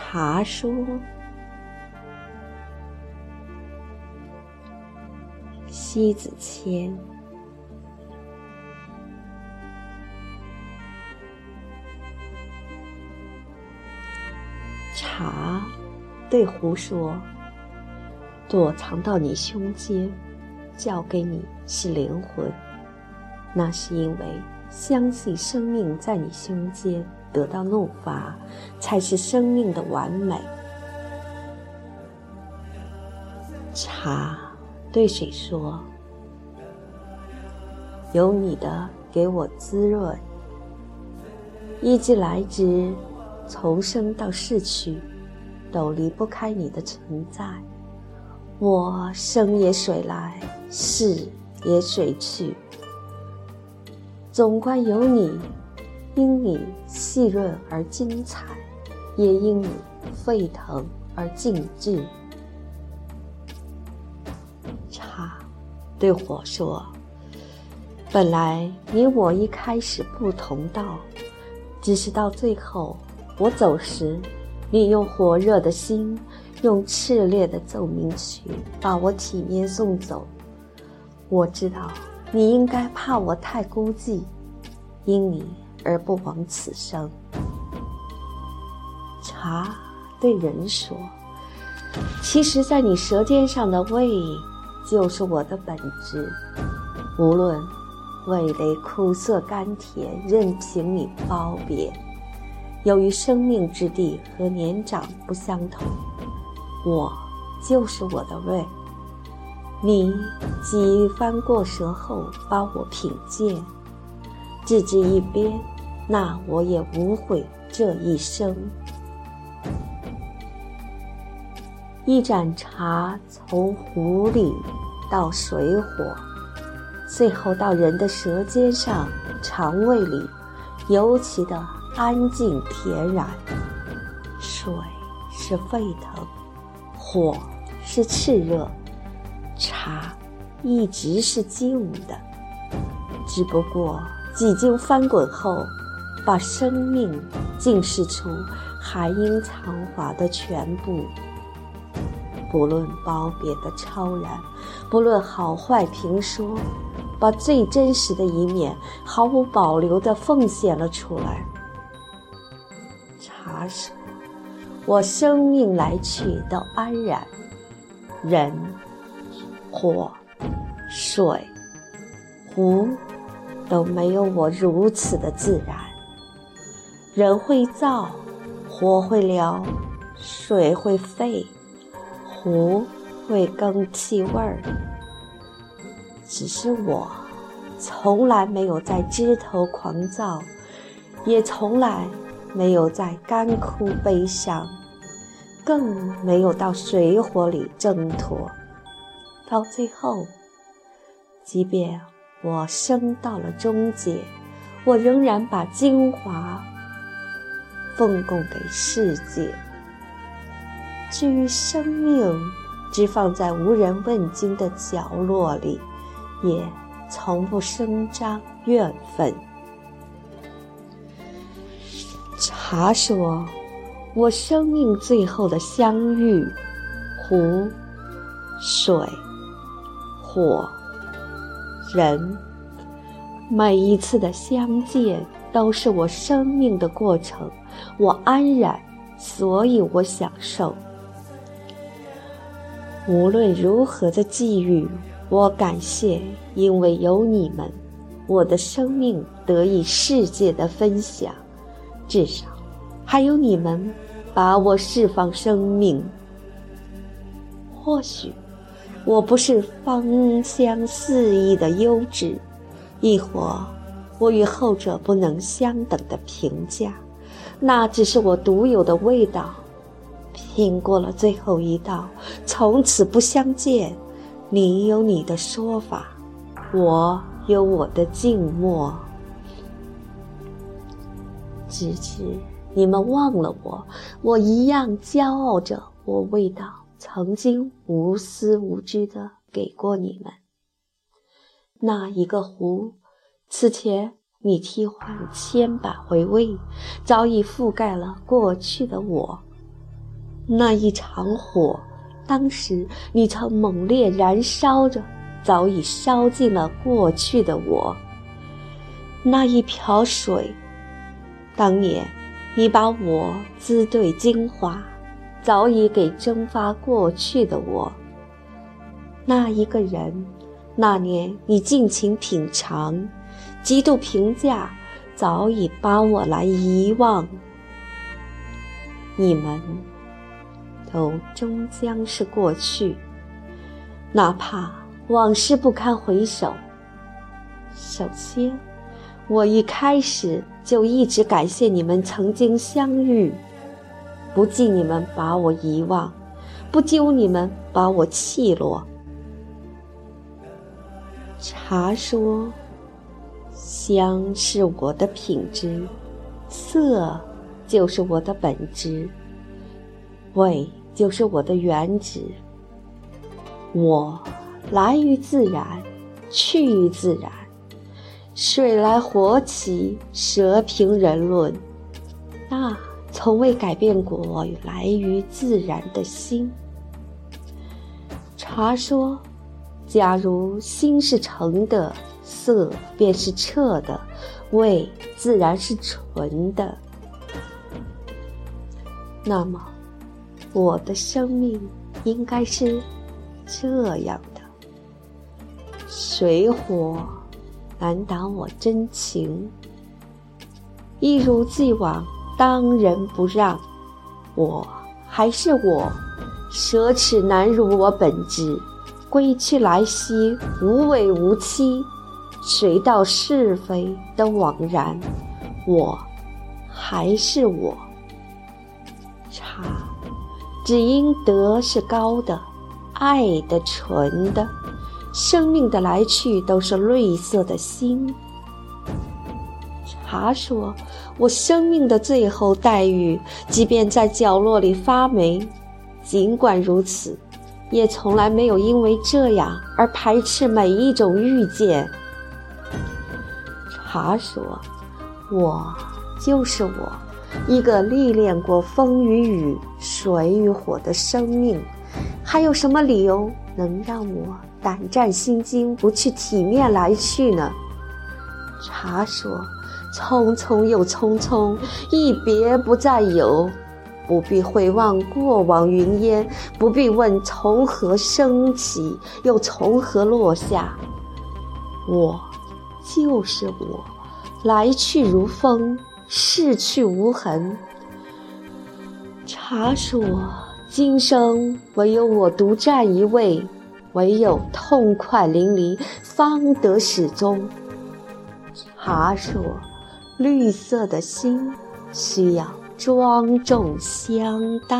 茶说：“西子谦。”茶对壶说：“躲藏到你胸间，交给你是灵魂。那是因为相信生命在你胸间得到怒发，才是生命的完美。”茶对水说：“有你的给我滋润，一直来之。”从生到逝去，都离不开你的存在。我生也水来，逝也水去，总观有你，因你细润而精彩，也因你沸腾而静致。茶对火说：“本来你我一开始不同道，只是到最后。”我走时，你用火热的心，用炽烈的奏鸣曲，把我体面送走。我知道你应该怕我太孤寂，因你而不枉此生。茶对人说：“其实，在你舌尖上的味，就是我的本质。无论味蕾苦涩甘甜，任凭你褒贬。”由于生命之地和年长不相同，我就是我的味。你几番过舌后，把我品鉴，置之一边，那我也无悔这一生。一盏茶从壶里到水火，最后到人的舌尖上、肠胃里，尤其的。安静恬然，水是沸腾，火是炽热，茶一直是静的，只不过几经翻滚后，把生命浸释出含英藏华的全部。不论褒贬的超然，不论好坏评说，把最真实的一面毫无保留地奉献了出来。茶说：“我生命来去都安然，人、火、水、湖都没有我如此的自然。人会燥，火会燎，水会沸，湖会更气味儿。只是我从来没有在枝头狂躁，也从来。”没有在干枯悲伤，更没有到水火里挣脱。到最后，即便我升到了终结，我仍然把精华奉供给世界。至于生命，只放在无人问津的角落里，也从不声张怨愤。茶说：“我生命最后的相遇，湖、水、火、人，每一次的相见都是我生命的过程。我安然，所以我享受。无论如何的际遇，我感谢，因为有你们，我的生命得以世界的分享。至少。”还有你们，把我释放生命。或许我不是芳香四溢的优质，亦或我与后者不能相等的评价，那只是我独有的味道。拼过了最后一道，从此不相见。你有你的说法，我有我的静默，直至。你们忘了我，我一样骄傲着我味道曾经无私无知的给过你们。那一个湖，此前你替换千百回味，早已覆盖了过去的我。那一场火，当时你曾猛烈燃烧着，早已烧尽了过去的我。那一瓢水，当年你把我滋兑精华，早已给蒸发过去的我。那一个人，那年你尽情品尝，极度评价，早已把我来遗忘。你们。都终将是过去，哪怕往事不堪回首。首先，我一开始就一直感谢你们曾经相遇，不计你们把我遗忘，不揪你们把我弃落。茶说，香是我的品质，色就是我的本质，味。就是我的原旨。我来于自然，去于自然。水来火起，蛇平人论。那从未改变过来于自然的心。茶说：假如心是澄的，色便是澈的，味自然是纯的。那么。我的生命应该是这样的：水火难挡我真情，一如既往当仁不让。我还是我，奢侈难入我本质。归去来兮，无畏无期，谁道是非都枉然。我还是我。茶。只因德是高的，爱的纯的，生命的来去都是绿色的心。茶说：“我生命的最后待遇，即便在角落里发霉，尽管如此，也从来没有因为这样而排斥每一种遇见。”茶说：“我就是我。”一个历练过风与雨、水与火的生命，还有什么理由能让我胆战心惊，不去体面来去呢？茶说：“匆匆又匆匆，一别不再有，不必回望过往云烟，不必问从何升起，又从何落下。我就是我，来去如风。”逝去无痕。茶说：“今生唯有我独占一位，唯有痛快淋漓，方得始终。”茶说：“绿色的心需要庄重相待。”